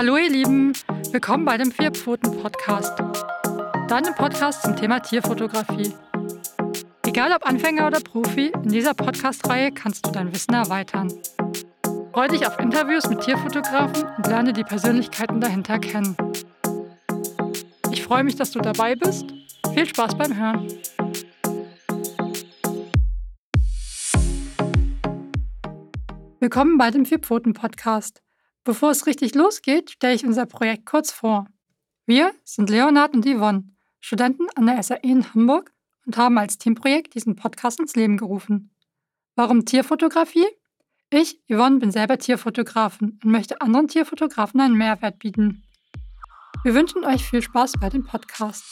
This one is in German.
Hallo ihr Lieben, willkommen bei dem Vierpfoten-Podcast. Deinem Podcast zum Thema Tierfotografie. Egal ob Anfänger oder Profi, in dieser Podcast-Reihe kannst du dein Wissen erweitern. Freue dich auf Interviews mit Tierfotografen und lerne die Persönlichkeiten dahinter kennen. Ich freue mich, dass du dabei bist. Viel Spaß beim Hören. Willkommen bei dem Vierpfoten-Podcast. Bevor es richtig losgeht, stelle ich unser Projekt kurz vor. Wir sind Leonard und Yvonne, Studenten an der SAE in Hamburg und haben als Teamprojekt diesen Podcast ins Leben gerufen. Warum Tierfotografie? Ich, Yvonne, bin selber Tierfotografin und möchte anderen Tierfotografen einen Mehrwert bieten. Wir wünschen euch viel Spaß bei dem Podcast.